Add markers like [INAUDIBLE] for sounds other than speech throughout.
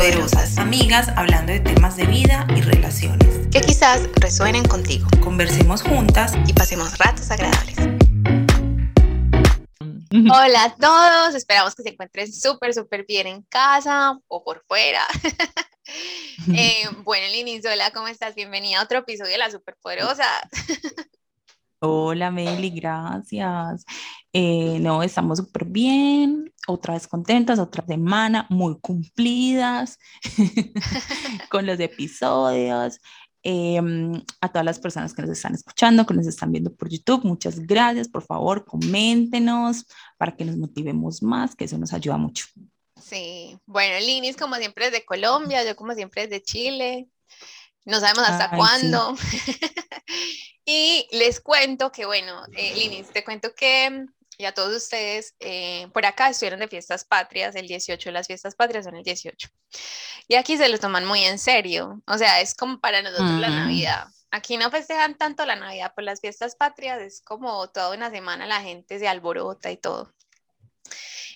superpoderosas, amigas hablando de temas de vida y relaciones. Que quizás resuenen contigo. Conversemos juntas y pasemos ratos agradables. [LAUGHS] Hola a todos, esperamos que se encuentren súper, súper bien en casa o por fuera. [LAUGHS] eh, bueno, Lini hola, ¿cómo estás? Bienvenida a otro episodio de La Superpoderosa. Hola Meli, gracias. Eh, no, estamos súper bien, otra vez contentas, otra semana, muy cumplidas [LAUGHS] con los episodios. Em, a todas las personas que nos están escuchando, que nos están viendo por YouTube, muchas gracias. Por favor, coméntenos para que nos motivemos más, que eso nos ayuda mucho. Sí, bueno, Linis como siempre es de Colombia, yo como siempre es de Chile. No sabemos hasta cuándo. [LAUGHS] y les cuento que, bueno, eh, Linis, te cuento que y a todos ustedes, eh, por acá estuvieron de fiestas patrias, el 18 de las fiestas patrias son el 18. Y aquí se lo toman muy en serio, o sea, es como para nosotros la Navidad. Aquí no festejan tanto la Navidad, por las fiestas patrias es como toda una semana la gente se alborota y todo.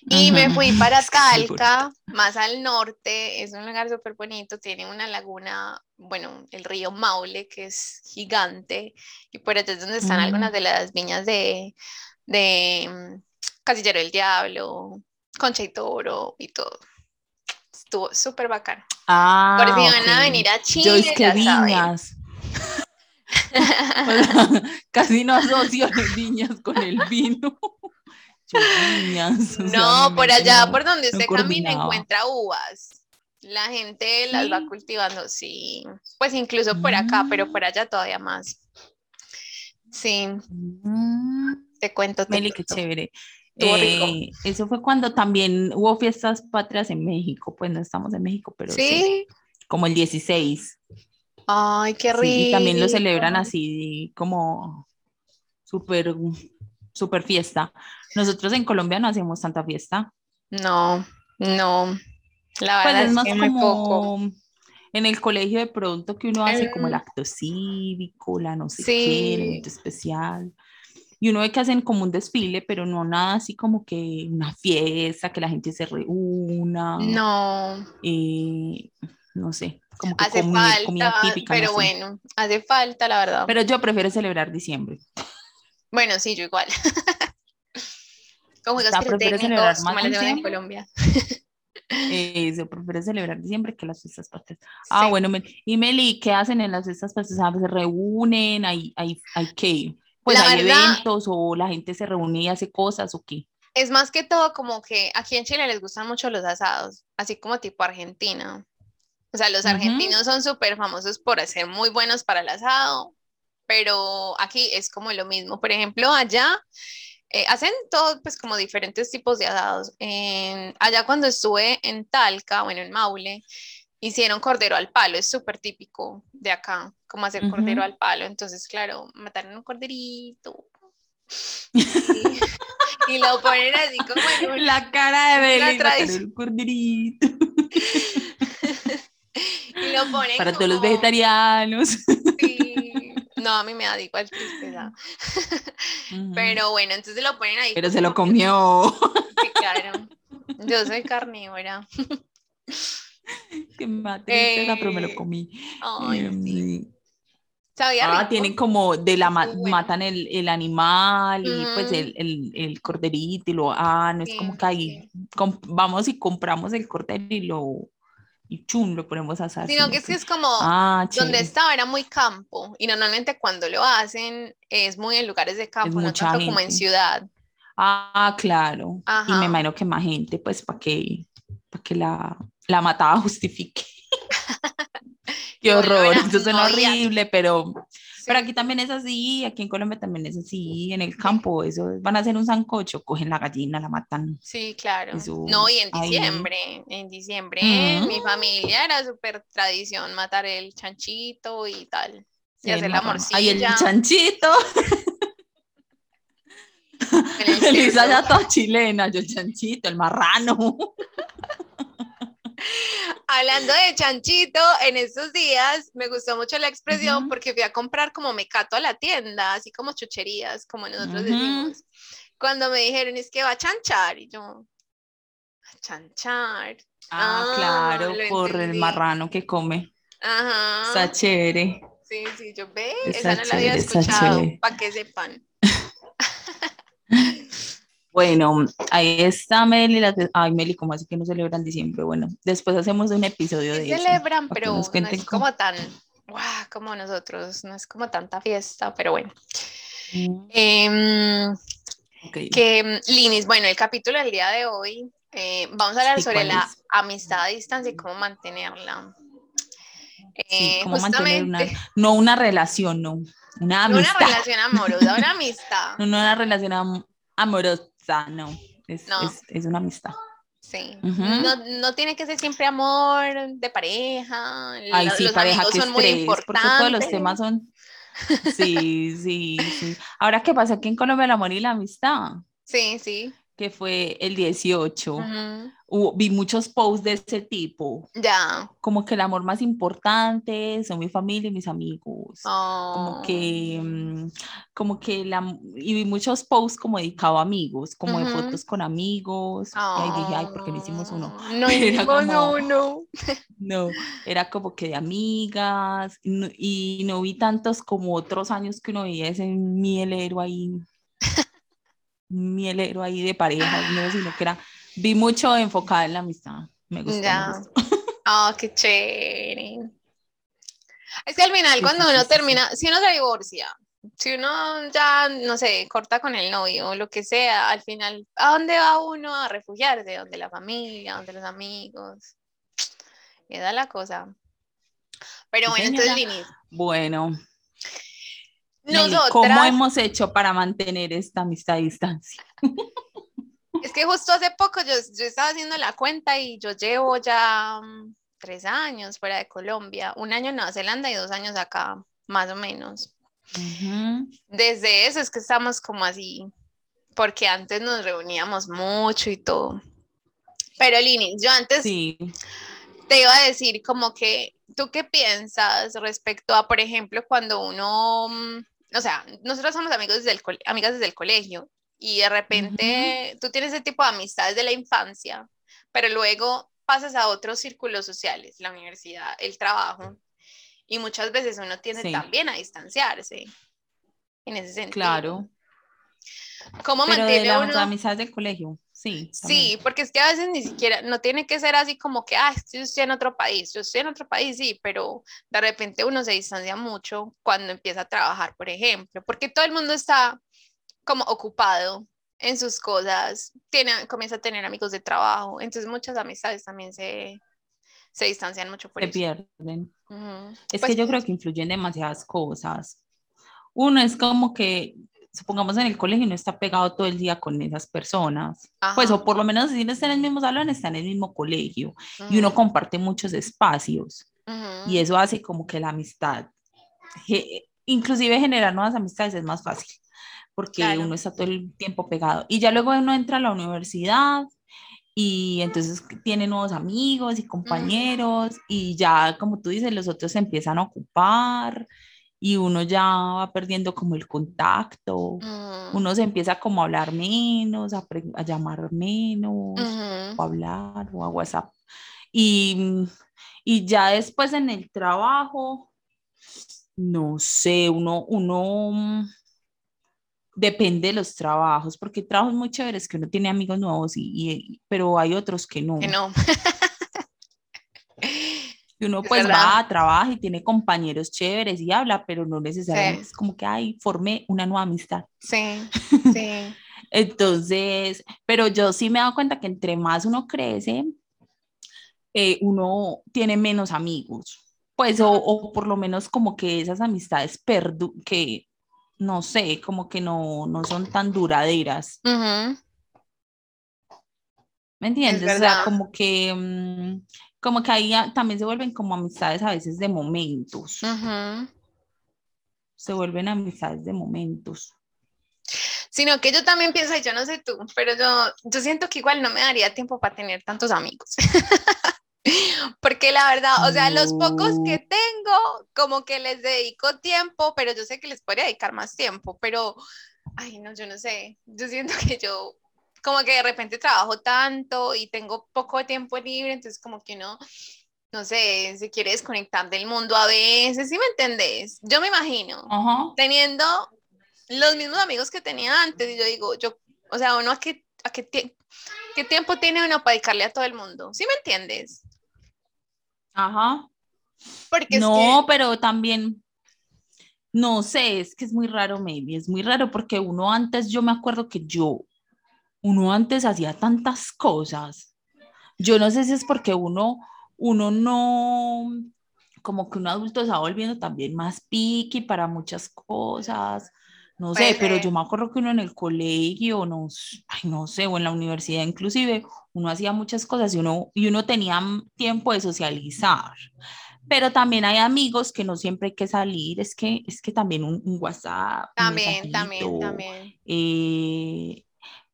Y me fui para Talca, más al norte, es un lugar súper bonito, tiene una laguna, bueno, el río Maule, que es gigante, y por allá es donde están algunas de las viñas de, de mm, Casillero del Diablo, Concha y Toro y todo. Estuvo súper bacán. Ah, Por si van a venir a Chile. Yo es que viñas. [LAUGHS] Casi no asocio viñas con el vino. no, por allá, por donde usted camina, encuentra uvas. La gente las va cultivando, sí. Pues incluso por acá, pero por allá todavía más. Sí. Mm. Te cuento. Meli, qué chévere. Eh, eso fue cuando también hubo fiestas patrias en México, pues no estamos en México, pero sí, como el 16. Ay, qué rico. y también lo celebran así como súper, súper fiesta. Nosotros en Colombia no hacemos tanta fiesta. No, no. La pues, verdad es, más como en el colegio de pronto que uno hace como el acto cívico, la no sé qué, el evento especial y uno ve que hacen como un desfile, pero no nada así como que una fiesta, que la gente se reúna. No. Eh, no sé, como que hace falta, típica. Pero bueno, hace falta, la verdad. Pero yo prefiero celebrar diciembre. Bueno, sí, yo igual. [LAUGHS] como juegos prefiero celebrar más en Colombia. Eso, prefiero celebrar diciembre que las fiestas patrias. Ah, bueno, y Meli, ¿qué hacen en las fiestas patrias? ¿Se reúnen? ¿Hay, hay, hay qué? Pues hay eventos o la gente se reúne y hace cosas o qué. Es más que todo como que aquí en Chile les gustan mucho los asados, así como tipo Argentina. O sea, los argentinos son súper famosos por ser muy buenos para el asado, pero aquí es como lo mismo. Por ejemplo, allá eh, hacen todo, pues como diferentes tipos de asados. allá cuando estuve en Talca, bueno, en Maule, hicieron cordero al palo, es súper típico de acá, como hacer cordero al palo. Entonces, claro, mataron un corderito. [LAUGHS] Y, lo ponen así como en la cara de Belén, el corderito. [LAUGHS] y lo ponen para todos los vegetarianos. Sí. [LAUGHS] No, a mí me da igual tristeza. Pero bueno, entonces lo ponen ahí. Pero se lo comió. Sí, claro. Yo soy carnívora. [LAUGHS] Qué mate, pero me lo eh, comí. Ay, em, ah, tienen como de la matan el, el, animal y pues el, el, el, corderito y lo ah, no es como que ahí vamos y compramos el cordero y lo y chum, lo ponemos a asar. Sino que es que es como ah, donde estaba era muy campo y normalmente cuando lo hacen es muy en lugares de campo, no tanto como en ciudad. Ah, claro. Y me imagino que más gente, pues, para que, para que la, la mataba [LAUGHS] justifique. [LAUGHS] Qué horror, eso suena horrible, pero, pero aquí también es así, aquí en Colombia también es así, en el campo, eso van a hacer un sancocho, cogen la gallina, la matan. Sí, claro. no, y en diciembre, en diciembre, mi familia era súper tradición matar el chanchito y tal, y hacer la morcilla. Ay, el chanchito. [LAUGHS] Elisa ya toda chilena, yo el chanchito, el marrano. Hablando de chanchito, en estos días me gustó mucho la expresión porque fui a comprar como mecato a la tienda, así como chucherías, como nosotros decimos. Cuando me dijeron es que va a chanchar, y yo, a chanchar. Ah, claro, por el marrano que come. Ajá. Está chévere. Sí, sí, yo ve, esa no la había escuchado, para que sepan. [LAUGHS] Bueno, ahí está Meli. Ay, Meli, ¿cómo así que no celebran diciembre? Bueno, después hacemos un episodio de eso. Celebran, pero no es como tan, como nosotros, no es como tanta fiesta, pero bueno. Mm. Em, que, Linis, bueno, el capítulo del día de hoy, eh, vamos a hablar sobre la amistad a distancia y cómo mantenerla. Eh, cómo mantener una, no una relación, no, una amistad. una relación amorosa, una amistad. [LAUGHS] no, no una relación amorosa no, es, Es, una amistad. Sí, no, no, tiene que ser siempre amor de pareja. Ay, sí, pareja que son muy importantes. Porque todos los temas son. [LAUGHS] Sí, sí, sí. Ahora, ¿qué pasa aquí en Colombia el amor y la amistad? Sí, sí. Que fue el 18 vi muchos posts de ese tipo. Ya. Como que el amor más importante son mi familia y mis amigos. Como que, oh. mm, como que la, y vi muchos posts como dedicados a amigos, como de fotos con amigos. Y ahí dije, ay, ¿por qué no hicimos uno? [LAUGHS] No hicimos uno. [LAUGHS] No, era como que de amigas y no, vi tantos como otros años que uno veía ese mielero ahí. [LAUGHS] mielero ahí de pareja, no, sino que era Vi mucho enfocada en la amistad. Me gustó. Ya. Oh, [LAUGHS] qué chévere. Es que al final, cuando uno termina, si uno se divorcia, si uno ya, no sé, corta con el novio o lo que sea, al final, ¿a dónde va uno a refugiarse? ¿Dónde la familia? ¿Dónde los amigos? Y da la cosa. Pero bueno, entonces, Lini. Bueno. ¿Cómo hemos hecho para mantener esta amistad a distancia? [LAUGHS] Es que justo hace poco yo, yo estaba haciendo la cuenta y yo llevo ya mm, tres años fuera de Colombia, un año en Nueva Zelanda y dos años acá, más o menos. Desde eso es que estamos como así, porque antes nos reuníamos mucho y todo. Pero Lini, yo antes te iba a decir como que, ¿tú qué piensas respecto a, por ejemplo, cuando uno, mm, o sea, nosotros somos amigos desde el, amigas desde el colegio y de repente tú tienes ese tipo de amistades de la infancia, pero luego pasas a otros círculos sociales, la universidad, el trabajo, y muchas veces uno tiene también a distanciarse en ese sentido. Claro. ¿Cómo pero mantiene de uno? amistades del colegio, sí. Sí, porque es que a veces ni siquiera, no tiene que ser así como que, ah, yo estoy en otro país, yo estoy en otro país, sí, pero de repente uno se distancia mucho cuando empieza a trabajar, por ejemplo, porque todo el mundo está como ocupado en sus cosas, tiene, comienza a tener amigos de trabajo, entonces muchas amistades también se, se distancian mucho por se pierden. Es pues que yo creo que influyen demasiadas cosas. Uno es como que, supongamos en el colegio, no está pegado todo el día con esas personas. Pues, o por lo menos si no está en el mismo salón, está en el mismo colegio. Y uno comparte muchos espacios. Y eso hace como que la amistad, inclusive generar nuevas amistades es más fácil porque uno está todo el tiempo pegado. Y ya luego uno entra a la universidad y entonces tiene nuevos amigos y compañeros y ya, como tú dices, los otros se empiezan a ocupar y uno ya va perdiendo como el contacto, mm. uno se empieza como a hablar menos, a, llamar menos, o a hablar o a WhatsApp. Y, y ya después en el trabajo, no sé, uno, uno depende de los trabajos, porque hay trabajos muy chéveres que uno tiene amigos nuevos, y, pero hay otros que no. Que no. [LAUGHS] y uno pues va, a trabajar y tiene compañeros chéveres y habla, pero no necesariamente es como que, ay, formé una nueva amistad. Sí, [LAUGHS] sí. Entonces, pero yo sí me he dado cuenta que entre más uno crece, eh, uno tiene menos amigos. Pues, o, o, por lo menos como que esas amistades perdu que no sé, como que no, no son tan duraderas. ¿Me entiendes? O sea, como que, mm, como que ahí también se vuelven como amistades a veces de momentos. Se vuelven amistades de momentos. Sino que yo también pienso, yo no sé tú, pero yo, yo siento que igual no me daría tiempo para tener tantos amigos. [LAUGHS] [LAUGHS] Porque la verdad, o sea, los pocos que tengo, como que les dedico tiempo, pero yo sé que les podría dedicar más tiempo, pero, ay, no, yo no sé, yo siento [LAUGHS] que yo como que de repente trabajo tanto y tengo poco tiempo libre, entonces como que uno, no sé, se quiere desconectar del mundo a veces, ¿sí me entendés? Yo me imagino teniendo los mismos amigos que tenía antes y yo digo, yo, o sea, uno a qué, a qué, qué tiempo tiene uno para dedicarle a todo el mundo, ¿sí me entiendes? Ajá. Porque no, pero también, no sé, es que es muy raro, maybe, es muy raro porque uno antes, yo me acuerdo que yo, uno antes hacía tantas cosas. Yo no sé si es porque uno, uno no, como que un adulto se va volviendo también más piqui para muchas cosas. No sé, pero yo me acuerdo que uno en el colegio, no, no sé, o en la universidad inclusive, uno hacía muchas cosas y uno, y uno tenía tiempo de socializar pero también hay amigos que no siempre hay que salir, es que, es que también un, WhatsApp. También, también, también. Eh,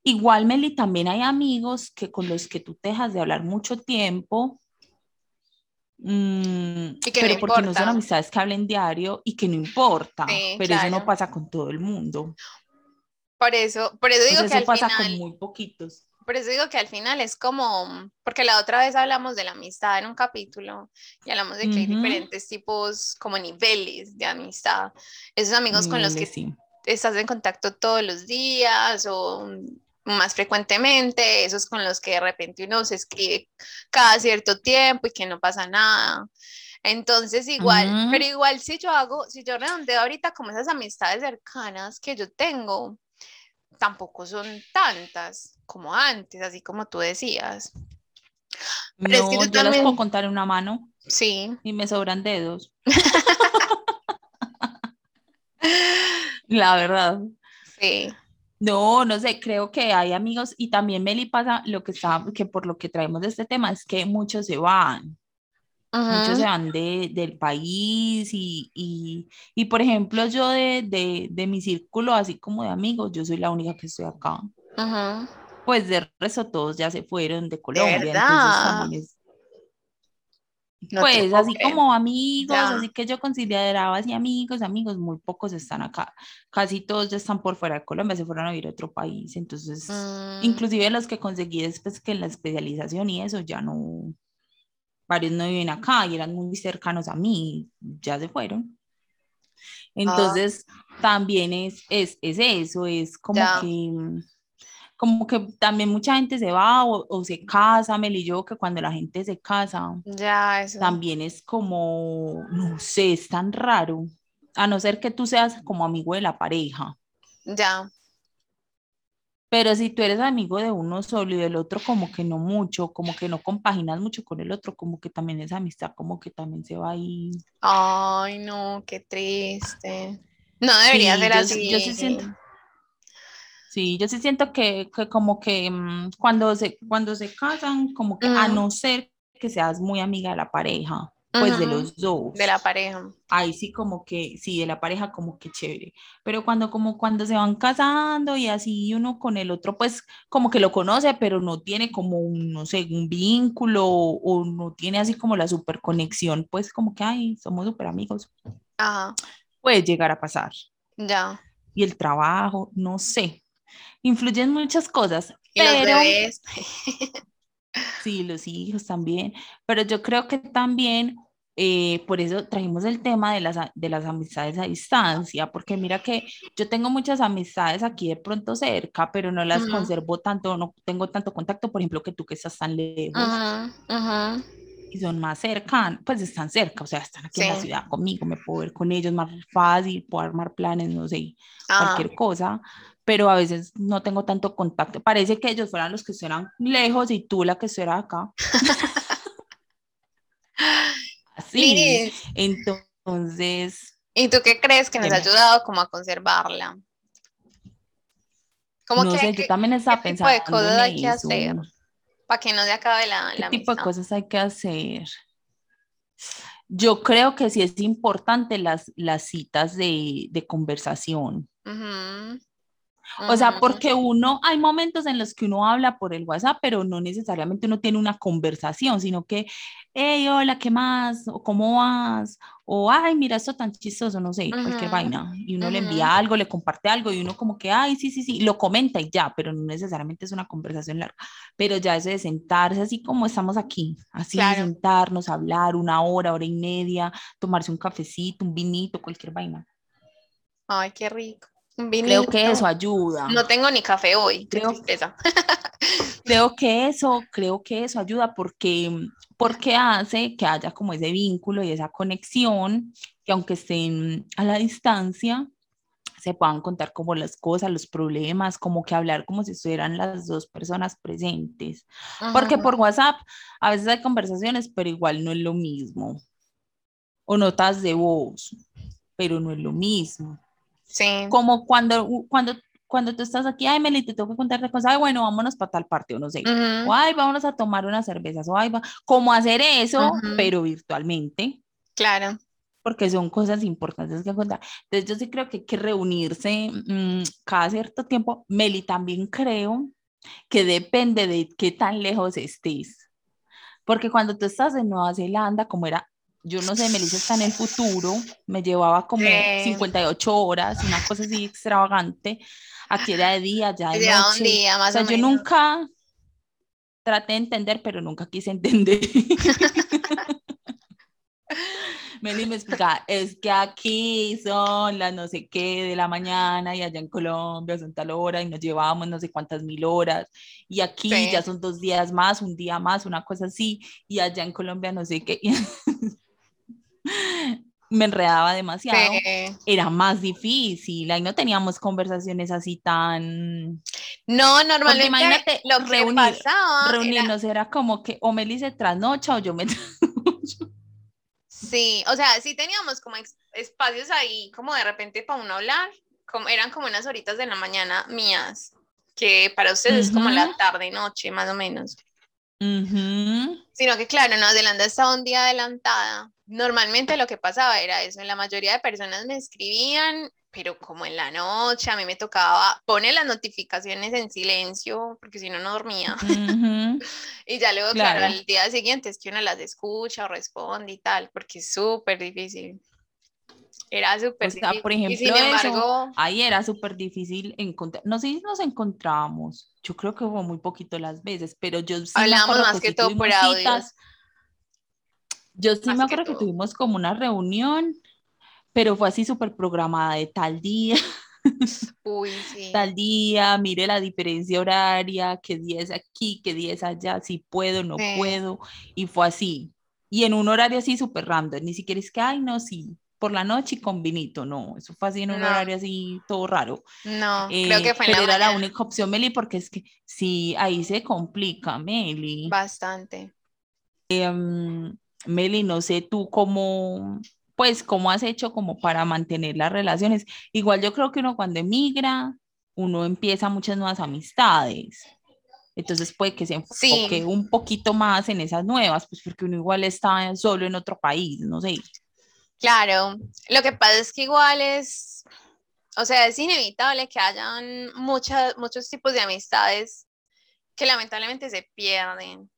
igual, Meli, también hay amigos que con los que tú dejas de hablar mucho tiempo, mm, pero porque no son amistades que hablen diario y que no importa, pero eso no pasa con todo el mundo. Por eso, por eso digo que eso pasa con muy poquitos. Por eso digo que al final es como, porque la otra vez hablamos de la amistad en un capítulo y hablamos de que hay diferentes tipos, como niveles de amistad. Esos amigos con los que estás en contacto todos los días o más frecuentemente, esos con los que de repente uno se escribe cada cierto tiempo y que no pasa nada. Entonces igual, pero igual si yo hago, si yo redondeo ahorita como esas amistades cercanas que yo tengo, tampoco son tantas como antes, así como tú decías. Pero no, es que yo también... las puedo contar en una mano. Sí. Y me sobran dedos. [LAUGHS] La verdad. Sí. No, no sé, creo que hay amigos y también Meli pasa lo que está, que por lo que traemos de este tema es que muchos se van. Muchos se van de, del país y, y, y, por ejemplo, yo de, de, de, mi círculo, así como de amigos, yo soy la única que estoy acá. Pues de resto todos ya se fueron de Colombia. entonces pues así como amigos, así que yo consideraba así amigos, amigos, muy pocos están acá. Casi todos ya están por fuera de Colombia, se fueron a vivir a otro país. Entonces, mm. inclusive los que conseguí después que la especialización y eso ya no, varios no viven acá y eran muy cercanos a mí, ya se fueron. Entonces, también es, es, es, eso, es como que como que también mucha gente se va o, se casa, Mel y yo, que cuando la gente se casa, ya, eso. también es como, no sé, es tan raro, a no ser que tú seas como amigo de la pareja. Ya. Pero si tú eres amigo de uno solo y del otro como que no mucho, como que no compaginas mucho con el otro, como que también esa amistad como que también se va ahí. Ay, no, qué triste. No debería ser así. Yo sí siento, sí, yo sí siento que, que como que mm, cuando, se, cuando se casan, como que a no ser que seas muy amiga de la pareja, pues de los dos. De la pareja. Ahí sí como que, sí, de la pareja como que chévere. Pero cuando como cuando se van casando y así uno con el otro, pues como que lo conoce, pero no tiene como un, no sé, un vínculo o, no tiene así como la super conexión, pues como que, ay, somos súper amigos. Ajá. Puede llegar a pasar. Ya. Y el trabajo, no sé. Influyen muchas cosas. Y los bebés. [LAUGHS] Sí, los hijos también, pero yo creo que también eh, por eso trajimos el tema de las, de las amistades a distancia, porque mira que yo tengo muchas amistades aquí de pronto cerca, pero no las conservo tanto, no tengo tanto contacto, por ejemplo, que tú que estás tan lejos. Y son más cercanos, pues están cerca, o sea, están aquí en la ciudad conmigo, me puedo ver con ellos más fácil, puedo armar planes, no sé, cualquier cosa, pero a veces no tengo tanto contacto. Parece que ellos fueran los que estuvieran lejos y tú la que estuviera acá. [LAUGHS] Así. Entonces. ¿Y tú qué crees que nos ha ayudado como a conservarla? Como no sé, yo también estaba pensando. ¿Qué tipo de cosas hay que hacer para que no se acabe la, ¿Qué tipo de cosas hay que hacer? Yo creo que sí es importante las, las citas de, de conversación. O sea, porque uno, hay momentos en los que uno habla por el WhatsApp, pero no necesariamente uno tiene una conversación, sino que, hey, hola, ¿qué más? ¿O cómo vas? O, ay, mira, esto tan chistoso, no sé, cualquier vaina. Y uno le envía algo, le comparte algo, y uno como que, ay, sí, sí, sí, lo comenta y ya, pero no necesariamente es una conversación larga. Pero ya eso de sentarse así como estamos aquí, así de sentarnos, hablar una hora, hora y media, tomarse un cafecito, un vinito, cualquier vaina. Ay, qué rico. Creo que eso ayuda. No tengo ni café hoy, creo, [LAUGHS] creo que eso, creo que eso ayuda porque, porque hace que haya como ese vínculo y esa conexión, que aunque estén a la distancia, se puedan contar como las cosas, los problemas, como que hablar como si estuvieran las dos personas presentes. Porque por WhatsApp a veces hay conversaciones, pero igual no es lo mismo. O notas de voz, pero no es lo mismo. Como cuando, cuando, cuando tú estás aquí, ay, Meli, te tengo que contarte cosas, ay, bueno, vámonos para tal parte, o no sé, o ay, vámonos a tomar unas cervezas, o ay, va, cómo hacer eso, pero virtualmente. Claro. Porque son cosas importantes que contar. Entonces, yo sí creo que hay que reunirse mm, cada cierto tiempo. Meli, también creo que depende de qué tan lejos estés. Porque cuando tú estás en Nueva Zelanda, como era yo no sé, Melissa está en el futuro, me llevaba como 58 horas, una cosa así extravagante. Aquí era de día, ya de noche. Un día, más o, sea, yo nunca traté de entender, pero nunca quise entender. [LAUGHS] Meli me explica, es que aquí son las no sé qué de la mañana y allá en Colombia son tal hora y nos llevamos no sé cuántas mil horas y aquí ya son dos días más, un día más, una cosa así y allá en Colombia no sé qué. [LAUGHS] me enredaba demasiado, era más difícil, ahí no teníamos conversaciones así tan... No, normalmente imagínate, lo que pasaba reunirnos era... como que o Meli se trasnocha o yo me [LAUGHS] trasnocho. Sí, o sea, sí teníamos como espacios ahí, como de repente para uno hablar, como, eran como unas horitas de la mañana mías, que para ustedes es como la tarde, noche, más o menos. Sino que, claro, Nueva Zelanda estaba un día adelantada. Normalmente lo que pasaba era eso, la mayoría de personas me escribían, pero como en la noche, a mí me tocaba poner las notificaciones en silencio, porque si no, no dormía. [LAUGHS] y ya luego, claro. claro, al día siguiente es que uno las escucha o responde y tal, porque es súper difícil. Era súper difícil. Por ejemplo, sin embargo, ahí era súper difícil encontrar. No sé si nos encontrábamos. Yo creo que hubo muy poquito las veces, pero yo sí más que, todo por audios. Yo sí me acuerdo que, tuvimos como una reunión, pero fue así súper programada de tal día. [LAUGHS] Uy, sí. Tal día, mire la diferencia horaria, qué día es aquí, qué día es allá, si puedo, no puedo. Y fue así. Y en un horario así súper random, ni siquiera es que, ay, no, sí, por la noche y con vinito, no, eso fue así en un horario así todo raro. No, creo que fue en la era la única opción, Meli, porque es que sí, ahí se complica, Meli. Bastante. Em, Meli, no sé tú cómo, pues, cómo has hecho como para mantener las relaciones. Igual yo creo que uno cuando emigra, uno empieza muchas nuevas amistades. Entonces puede que se enfoque un poquito más en esas nuevas, pues porque uno igual está solo en otro país, no sé. Claro, lo que pasa es que igual es, o sea, es inevitable que hayan muchas, muchos tipos de amistades que lamentablemente se pierden,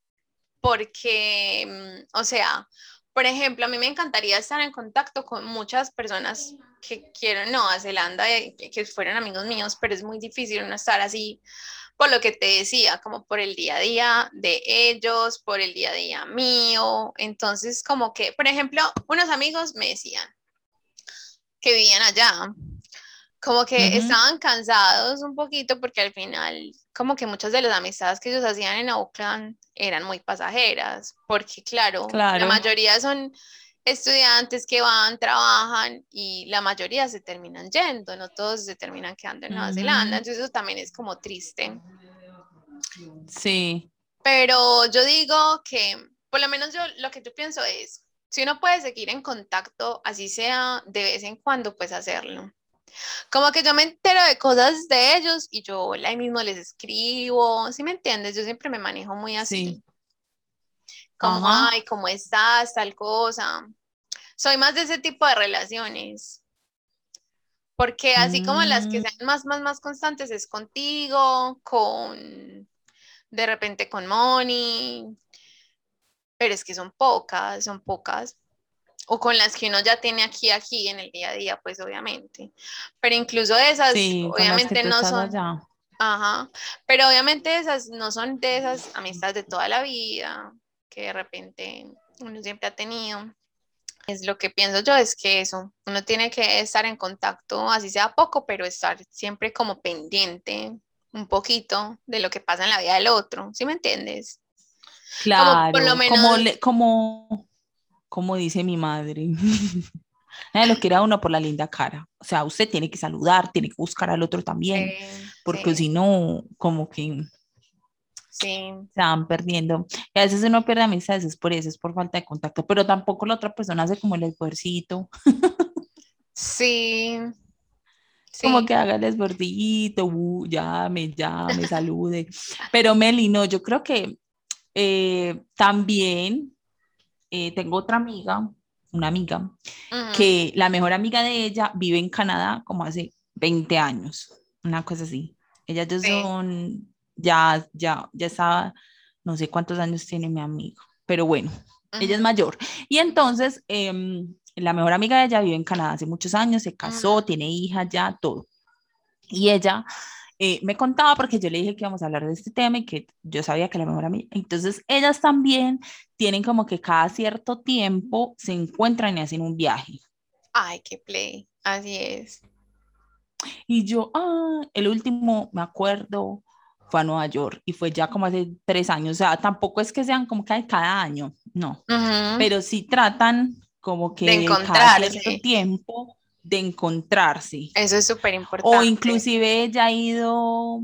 porque, mm, o sea, por ejemplo, a mí me encantaría estar en contacto con muchas personas que quiero Nueva Zelanda, eh, que, fueron amigos míos, pero es muy difícil no estar así por lo que te decía, como por el día a día de ellos, por el día a día mío. Entonces, como que, por ejemplo, unos amigos me decían que vivían allá, como que estaban cansados un poquito porque al final, como que muchas de las amistades que ellos hacían en Auckland eran muy pasajeras, porque claro, claro. la mayoría son estudiantes que van, trabajan y la mayoría se terminan yendo, no todos se terminan quedando en Nueva Zelanda, entonces eso también es como triste. Sí. Pero yo digo que, por lo menos yo lo que yo pienso es, si uno puede seguir en contacto, así sea de vez en cuando, pues hacerlo. Como que yo me entero de cosas de ellos y yo ahí mismo les escribo, ¿sí me entiendes? Yo siempre me manejo muy así como, ay, ¿cómo estás? Tal cosa. Soy más de ese tipo de relaciones. Porque así como las que Mm. sean más, más, más constantes es contigo, con, de repente con Moni, pero es que son pocas, son pocas. O con las que uno ya tiene aquí, aquí en el día a día, pues obviamente. Pero incluso esas, Sí, obviamente no son, allá. ajá, pero obviamente esas no son de esas amistades de toda la vida que de repente uno siempre ha tenido. Es lo que pienso yo, es que eso, uno tiene que estar en contacto, así sea poco, pero estar siempre como pendiente un poquito de lo que pasa en la vida del otro, ¿sí me entiendes? Claro, por lo como, menos- le- como, como dice mi madre. [LAUGHS] Nadie lo quiere a uno por la linda cara. O sea, usted tiene que saludar, tiene que buscar al otro también, Eh, porque sí, si no, como que sí, se van perdiendo. Y a veces uno pierde amistades, es por eso, es por falta de contacto, pero tampoco la otra persona hace como el esfuercito, sí, como que haga el esfuercito, uh, llame, llame, [LAUGHS] salude. Pero Meli, no, yo creo que eh, también eh, tengo otra amiga, una amiga, que la mejor amiga de ella vive en Canadá como hace 20 años, una cosa así. Ellas ya Sí. son, ya, ya, ya estaba, no sé cuántos años tiene mi amigo, pero bueno, ella es mayor. Y entonces, em, la mejor amiga de ella vive en Canadá hace muchos años, se casó, Ujú. tiene hija ya, todo. Y ella eh, me contaba porque yo le dije que íbamos a hablar de este tema y que yo sabía que la mejor amiga. Entonces, ellas también tienen como que cada cierto tiempo se encuentran y hacen un viaje. Ay, qué play, así es. Y yo, ah, el último, me acuerdo, fue a Nueva York y fue ya como hace tres años. O sea, tampoco es que sean como que cada año, no, Ujú. pero sí tratan como que De cada cierto tiempo de encontrarse. Eso es súper importante. O inclusive ella ha ido,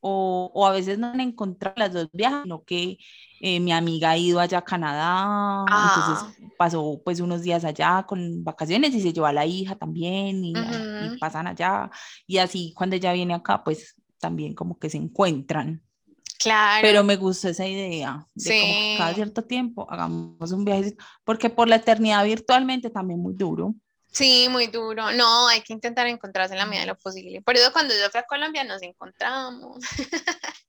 o, o a veces no han encontrado las dos viajes, sino que eh, mi amiga ha ido allá a Canadá, Ah. entonces pasó pues unos días allá con vacaciones y se llevó a la hija también y, y Ujú. pasan allá y así cuando ella viene acá pues también como que se encuentran. Claro. Pero me gustó esa idea de como que cada Sí. cierto tiempo hagamos un viaje, porque por la eternidad virtualmente también muy duro. Sí, muy duro. No, hay que intentar encontrarse en la medida de lo posible. Por eso cuando yo fui a Colombia nos encontramos. [LAUGHS]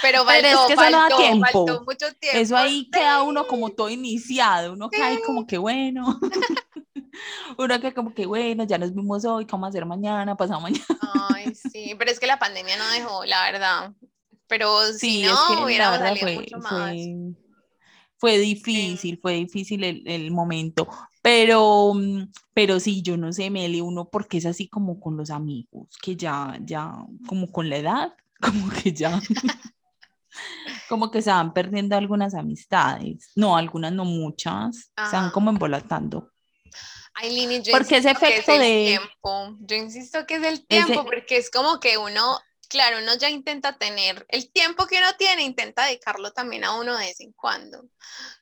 Pero Pero es que eso no da tiempo. mucho tiempo. Eso ahí queda uno sí. como todo iniciado, uno cae como que bueno, [LAUGHS] [LAUGHS] uno que como que bueno, ya nos vimos hoy, ¿qué vamos a hacer mañana, pasado mañana? Ay, sí, pero es que la pandemia no dejó, la verdad. Pero si Sí, no, es que verdad salido fue, mucho más. fue, fue difícil, fue difícil el, el momento, pero, mm, pero sí, yo no sé, Meli, uno porque es así como con los amigos, que ya, ya, como con la edad, [LAUGHS] como que ya, [LAUGHS] como que se van perdiendo algunas amistades, no, algunas no muchas, se van Ajá. como embolatando. Ay, Lini, yo Porque ese insisto que es efecto el de- tiempo. Yo insisto que es el tiempo, Ese- porque es como que uno, claro, uno ya intenta tener el tiempo que uno tiene, intenta dedicarlo también a uno de vez en cuando.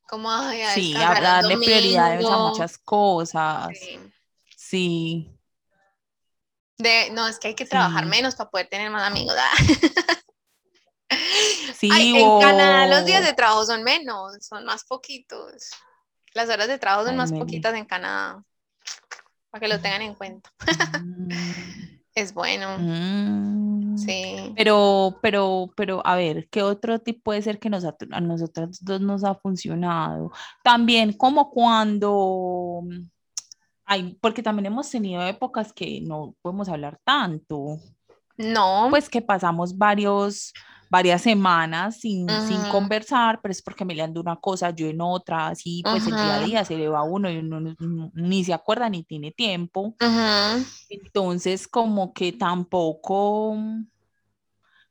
Como ay, a Sí, a darle prioridades a muchas cosas. Sí. Sí, De, no, es que hay que trabajar Sí. menos para poder tener más amigos. ah. [LAUGHS] sí. Ay, en Canadá los días de trabajo son menos, son más poquitos. Las horas de trabajo son Ay, más poquitas en Canadá, para que lo tengan en cuenta. Mm, [LAUGHS] Es bueno, mm. sí. Pero, pero, pero, a ver, ¿qué otro tipo puede ser que nos ha- a nosotras dos nos ha funcionado? También como cuando, ay, porque también hemos tenido épocas que no podemos hablar tanto, No, pues que pasamos varios, varias semanas sin, sin conversar, pero es porque me le ando una cosa, yo en otra, así pues el día a día se le va a uno y uno no- no- ni se acuerda ni tiene tiempo. Entonces, como que tampoco,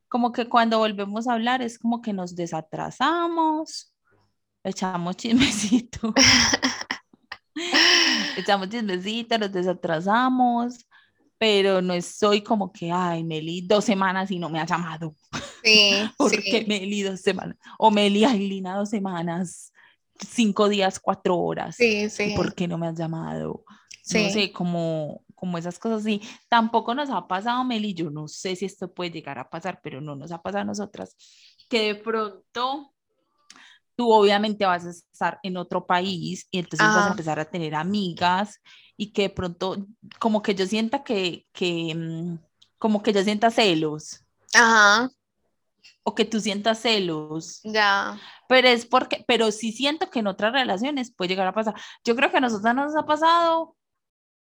como que cuando volvemos a hablar es como que nos desatrasamos, echamos chismecito, [LAUGHS] echamos chismecito, nos desatrasamos, pero no estoy como que, ay, Meli, dos semanas y no me ha llamado, sí, [LAUGHS] porque sí. Meli dos semanas, o Meli, ay, Lina, dos semanas, cinco días, cuatro horas, Sí, ¿y sí, por qué no me has llamado? no sí. sé, como, como esas cosas así. Tampoco nos ha pasado, Meli, yo no sé si esto puede llegar a pasar, pero no nos ha pasado a nosotras, que de pronto tú obviamente vas a estar en otro país y entonces vas a empezar a tener amigas y que de pronto como que yo sienta que, que mm, como que yo sienta celos. Ajá. O que tú sientas celos. Ya. Pero es porque, pero sí siento que en otras relaciones puede llegar a pasar. Yo creo que a nosotros nos ha pasado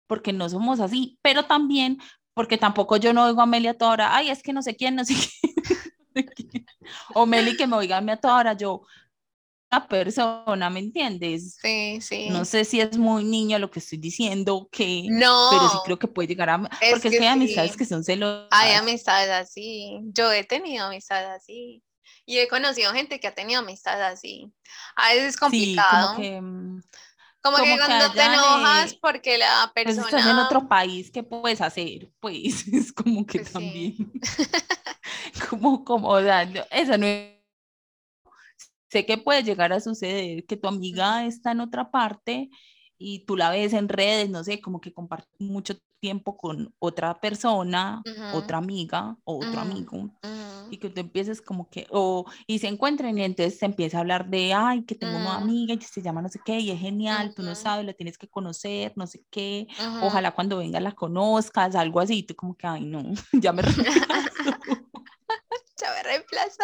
porque no somos así, pero también porque tampoco yo no oigo a Amelia toda hora, ay, es que no sé quién, [LAUGHS] no sé quién. o Meli que me oiga a mí a toda hora, yo, persona, ¿me entiendes? Sí, sí. No sé si es muy niño lo que estoy diciendo, que, no, pero sí creo que puede llegar a, porque es que, hay amistades que son celosas. Hay amistades así, yo he tenido amistades así. Y he conocido gente que ha tenido amistades así. A veces es complicado. Sí, como que, mm, como, que cuando te enojas porque la persona... Pues estás en otro país, ¿qué puedes hacer? Pues [LAUGHS] es como que pues también... [LAUGHS] [LAUGHS] como, como, o sea, eso no es... Sé que puede llegar a suceder que tu amiga está en otra parte y tú la ves en redes, no sé, como que comparte mucho tiempo con otra persona, otra amiga o otro amigo, y que tú empieces como que, o, y se encuentren y entonces se empieza a hablar de, ay, que tengo una amiga y se llama no sé qué, y es genial, tú no sabes, la tienes que conocer, no sé qué, ojalá cuando venga la conozcas, algo así, y tú como que, ay, no, [LAUGHS] ya me [LAUGHS] ya me reemplazó.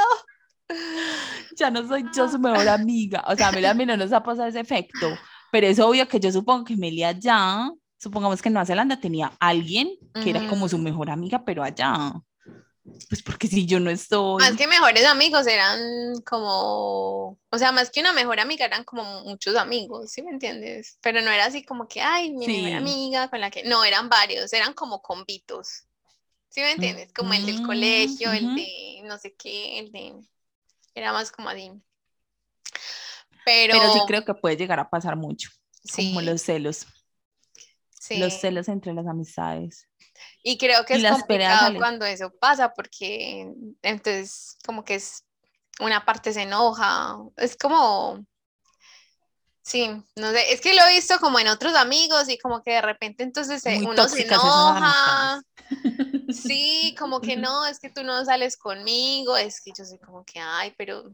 [LAUGHS] Ya no soy yo su mejor amiga. O sea, a mí no nos ha pasado ese efecto. Pero es obvio que yo supongo que Melia ya supongamos que en Nueva Zelanda tenía alguien que era como su mejor amiga, pero allá. Pues porque si yo no estoy. Más que mejores amigos eran como. O sea, más que una mejor amiga eran como muchos amigos, ¿sí me entiendes? Pero no era así como que, ay, mi mejor amiga con la que. No, eran varios, eran como convitos. ¿Sí me entiendes? Como el del colegio, el de no sé qué, el de. Era más como así. Pero, Pero sí creo que puede llegar a pasar mucho. Como los celos los celos entre las amistades. Y creo que es complicado cuando eso pasa porque entonces como que es una parte se enoja, es como Sí, no sé, es que lo he visto como en otros amigos y como que de repente entonces uno se enoja. [LAUGHS] Sí, como que no, es que tú no sales conmigo, es que yo soy como que, ay, pero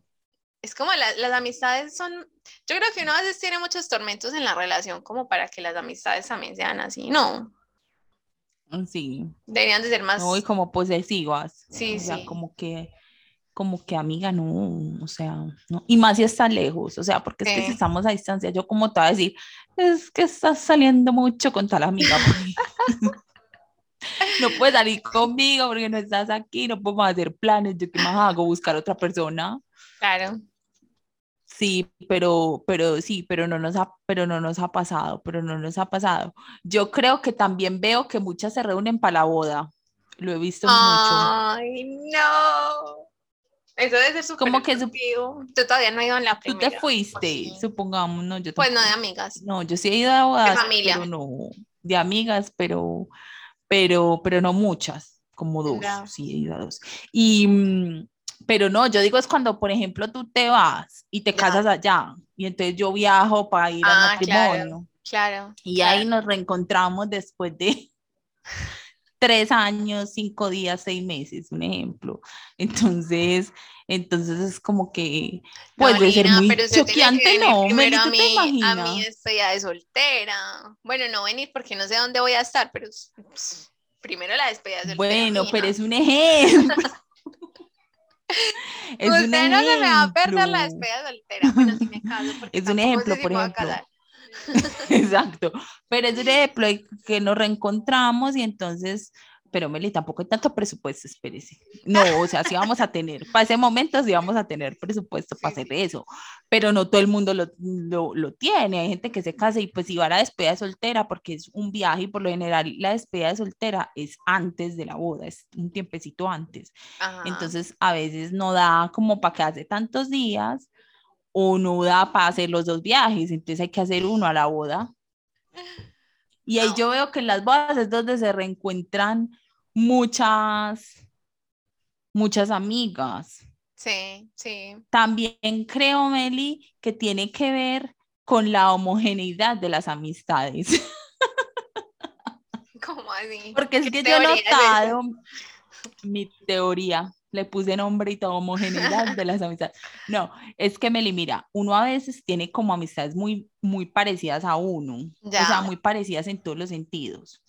es como las amistades son, yo creo que uno a veces tiene muchos tormentos en la relación como para que las amistades también sean así, ¿no? Mm, sí. Deberían de ser más... No, y como posesivas. Sí, o sea, sí. como que, como que amiga, no, o sea, no. Y más si está lejos, o sea, porque es que si estamos a distancia, yo como te voy a decir, es que estás saliendo mucho con tal amiga. [LAUGHS] no puedes salir conmigo porque no estás aquí, no podemos hacer planes, yo qué más hago, buscar otra persona. Claro. Sí, pero, pero sí, pero no nos ha, pero no nos ha pasado, pero no nos ha pasado. Yo creo que también veo que muchas se reúnen para la boda. Lo he visto mucho. Ay, no. Eso debe ser súper Como que Tú todavía no has ido en la primera. Tú te fuiste, supongamos, no, yo Pues no de amigas. No, yo sí he ido a bodas, de familia. pero no, de amigas, pero, pero, pero no muchas, como dos, sí he ido a dos. Y, mm, pero no, yo digo es cuando, por ejemplo, tú te vas y te casas allá y entonces yo viajo para ir al ah, matrimonio. Claro. y ahí nos reencontramos después de tres años, cinco días, seis meses, un ejemplo. [LAUGHS] Entonces, entonces es como que puede ser muy choqueante, no, a mí, a mí estoy de soltera. Bueno, no venir porque no sé dónde voy a estar, pero pues, primero la despedida de soltera. Bueno, pero es un ejemplo. [LAUGHS] Es Usted no se me va a perder la despedida soltera. Bueno, si me caso. [LAUGHS] Es un ejemplo, por ejemplo. [LAUGHS] [LAUGHS] Exacto. Pero es un ejemplo que nos reencontramos y entonces pero Meli, tampoco hay tanto presupuesto, espérese. No, o sea, sí vamos a tener, para ese momento sí vamos a tener presupuesto para hacer eso, pero no todo el mundo lo, lo, lo, tiene. Hay gente que se casa y pues iba a la despedida de soltera porque es un viaje y por lo general la despedida de soltera es antes de la boda, es un tiempecito antes. Entonces a veces no da como para que hace tantos días o no da para hacer los dos viajes, entonces hay que hacer uno a la boda. Y ahí yo veo que en las bodas es donde se reencuentran muchas, muchas amigas. Sí, sí. También creo, Meli, que tiene que ver con la homogeneidad de las amistades. [LAUGHS] ¿Cómo así? Porque es que yo he notado, mi teoría, le puse nombre y todo homogeneidad de las amistades. No, es que Meli, mira, uno a veces tiene como amistades muy, muy parecidas a uno, o sea, muy parecidas en todos los sentidos.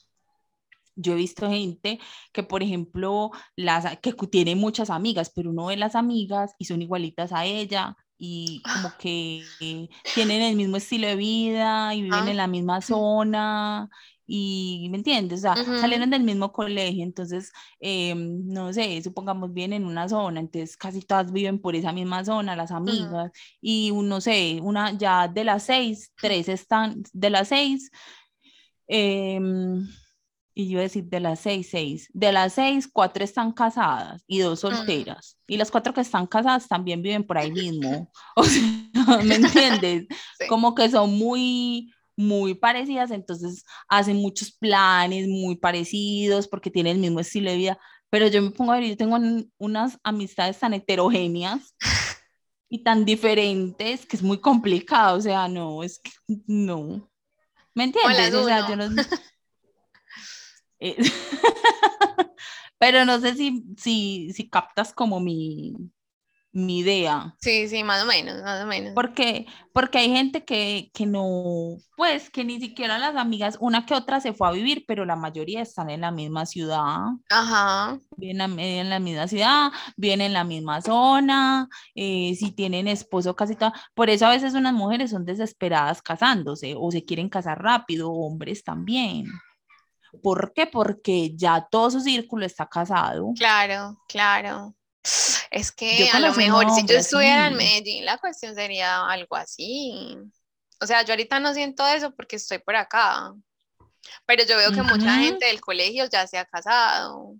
Yo he visto gente que, por ejemplo, las, que tiene muchas amigas, pero uno ve las amigas y son igualitas a ella y como que [SIGHS] tienen el mismo estilo de vida y viven en la misma [LAUGHS] zona y, ¿me entiendes? O sea, salieron del mismo colegio, entonces, em, no sé, supongamos bien en una zona, entonces casi todas viven por esa misma zona, las amigas, y uno, sé, una ya de las seis, tres están, de las seis, em, y yo decir de las seis, seis, de las seis, cuatro están casadas y dos solteras, y las cuatro que están casadas también viven por ahí mismo, [LAUGHS] o sea, ¿me entiendes? [LAUGHS] Como que son muy muy parecidas, entonces hacen muchos planes muy parecidos porque tienen el mismo estilo de vida, pero yo me pongo a ver, yo tengo unas amistades tan heterogéneas y tan diferentes que es muy complicado, o sea, no, es que no. ¿Me entiendes? O sea, yo no... [LAUGHS] Eh, [LAUGHS] pero no sé si, si, si captas como mi, mi idea. Sí, sí, más o menos, más o menos. Porque, porque hay gente que, que no, pues que ni siquiera las amigas, una que otra se fue a vivir, pero la mayoría están en la misma ciudad. Ajá. Vienen en la misma ciudad, vienen en la misma zona, eh, si tienen esposo casi todo. Por eso a veces unas mujeres son desesperadas casándose o se quieren casar rápido, hombres también. ¿Por qué? Porque ya todo su círculo está casado. Claro, claro. Es que a lo mejor si yo estuviera en Medellín, la cuestión sería algo así. O sea, yo ahorita no siento eso porque estoy por acá. Pero yo veo que mucha gente del colegio ya se ha casado.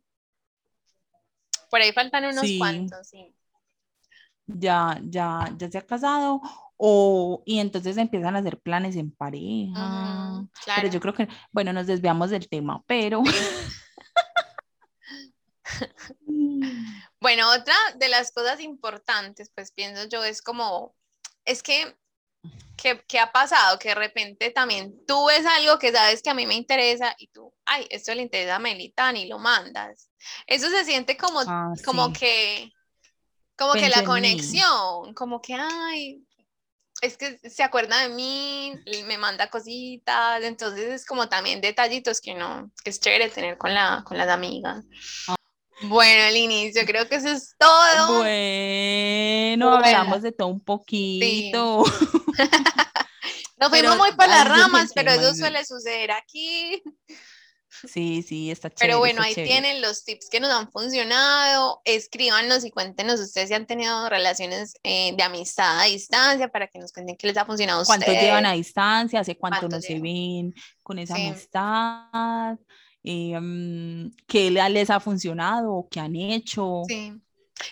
Por ahí faltan unos cuantos, sí. Ya, ya, ya se ha casado o, y entonces empiezan a hacer planes en pareja. Pero yo creo que, bueno, nos desviamos del tema, pero... [LAUGHS] [LAUGHS] [LAUGHS] Bueno, otra de las cosas importantes, pues pienso yo, es como, es que, ¿qué ha pasado? Que de repente también tú ves algo que sabes que a mí me interesa y tú, ay, esto le interesa a Melitán y lo mandas. Eso se siente como, ah, como que, como que la conexión, como que, ay, es que se acuerda de mí, me manda cositas, entonces es como también detallitos que no, que es chévere tener con, la, con las amigas. Bueno, al inicio creo que eso es todo. Bueno, hablamos de todo un poquito. [LAUGHS] Nos fuimos muy para las ramas, pero eso suele suceder aquí. Sí, sí, está chévere. Pero bueno, ahí tienen los tips que nos han funcionado. Escríbanos y cuéntenos ustedes si han tenido relaciones eh, de amistad a distancia para que nos cuenten qué les ha funcionado a ustedes. ¿Cuánto llevan a distancia? ¿Hace cuánto, no se ven con esa amistad? Eh, mm, qué les ha funcionado o qué han hecho. Sí.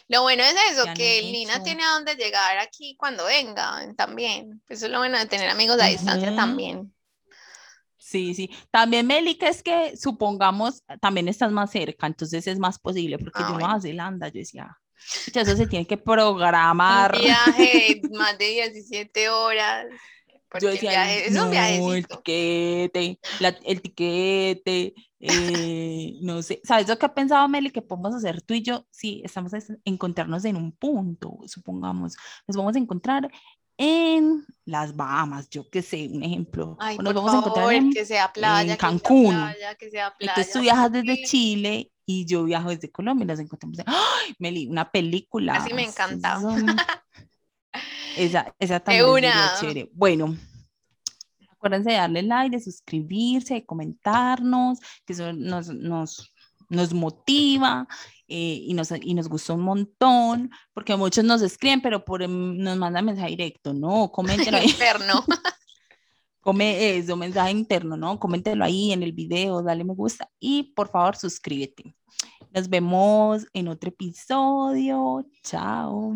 Lo bueno es eso, que Lina tiene a dónde llegar aquí cuando venga también. Eso es lo bueno de tener amigos a distancia también. Sí, sí. También, Meli, que es que supongamos, también estás más cerca, entonces es más posible, porque yo no a Zelanda, yo decía, eso se tiene que programar. Un viaje [LAUGHS] más de 17 horas. Yo decía, es no, el tiquete, el tiquete, eh, no sé, ¿sabes lo que ha pensado Meli? Que podemos hacer tú y yo, sí, estamos a encontrarnos en un punto, supongamos, nos vamos a encontrar en las Bahamas, yo que sé, un ejemplo. nos vamos a encontrar en, que sea playa, Cancún. Que sea playa, Entonces tú viajas desde Chile y yo viajo desde Colombia y nos encontramos. ¡Ay, Meli! Una película. Así me encanta. [LAUGHS] Esa, esa también es chévere. Bueno, acuérdense de darle like, de suscribirse, de comentarnos, que eso nos, nos, nos motiva eh, y, nos, y nos gustó un montón, porque muchos nos escriben, pero por, em, nos mandan mensaje directo, no, coméntelo [LAUGHS] ahí. Interno. [LAUGHS] Come eso, mensaje interno, ¿no? Coméntelo ahí en el video, dale me gusta y por favor suscríbete. Nos vemos en otro episodio. Chao.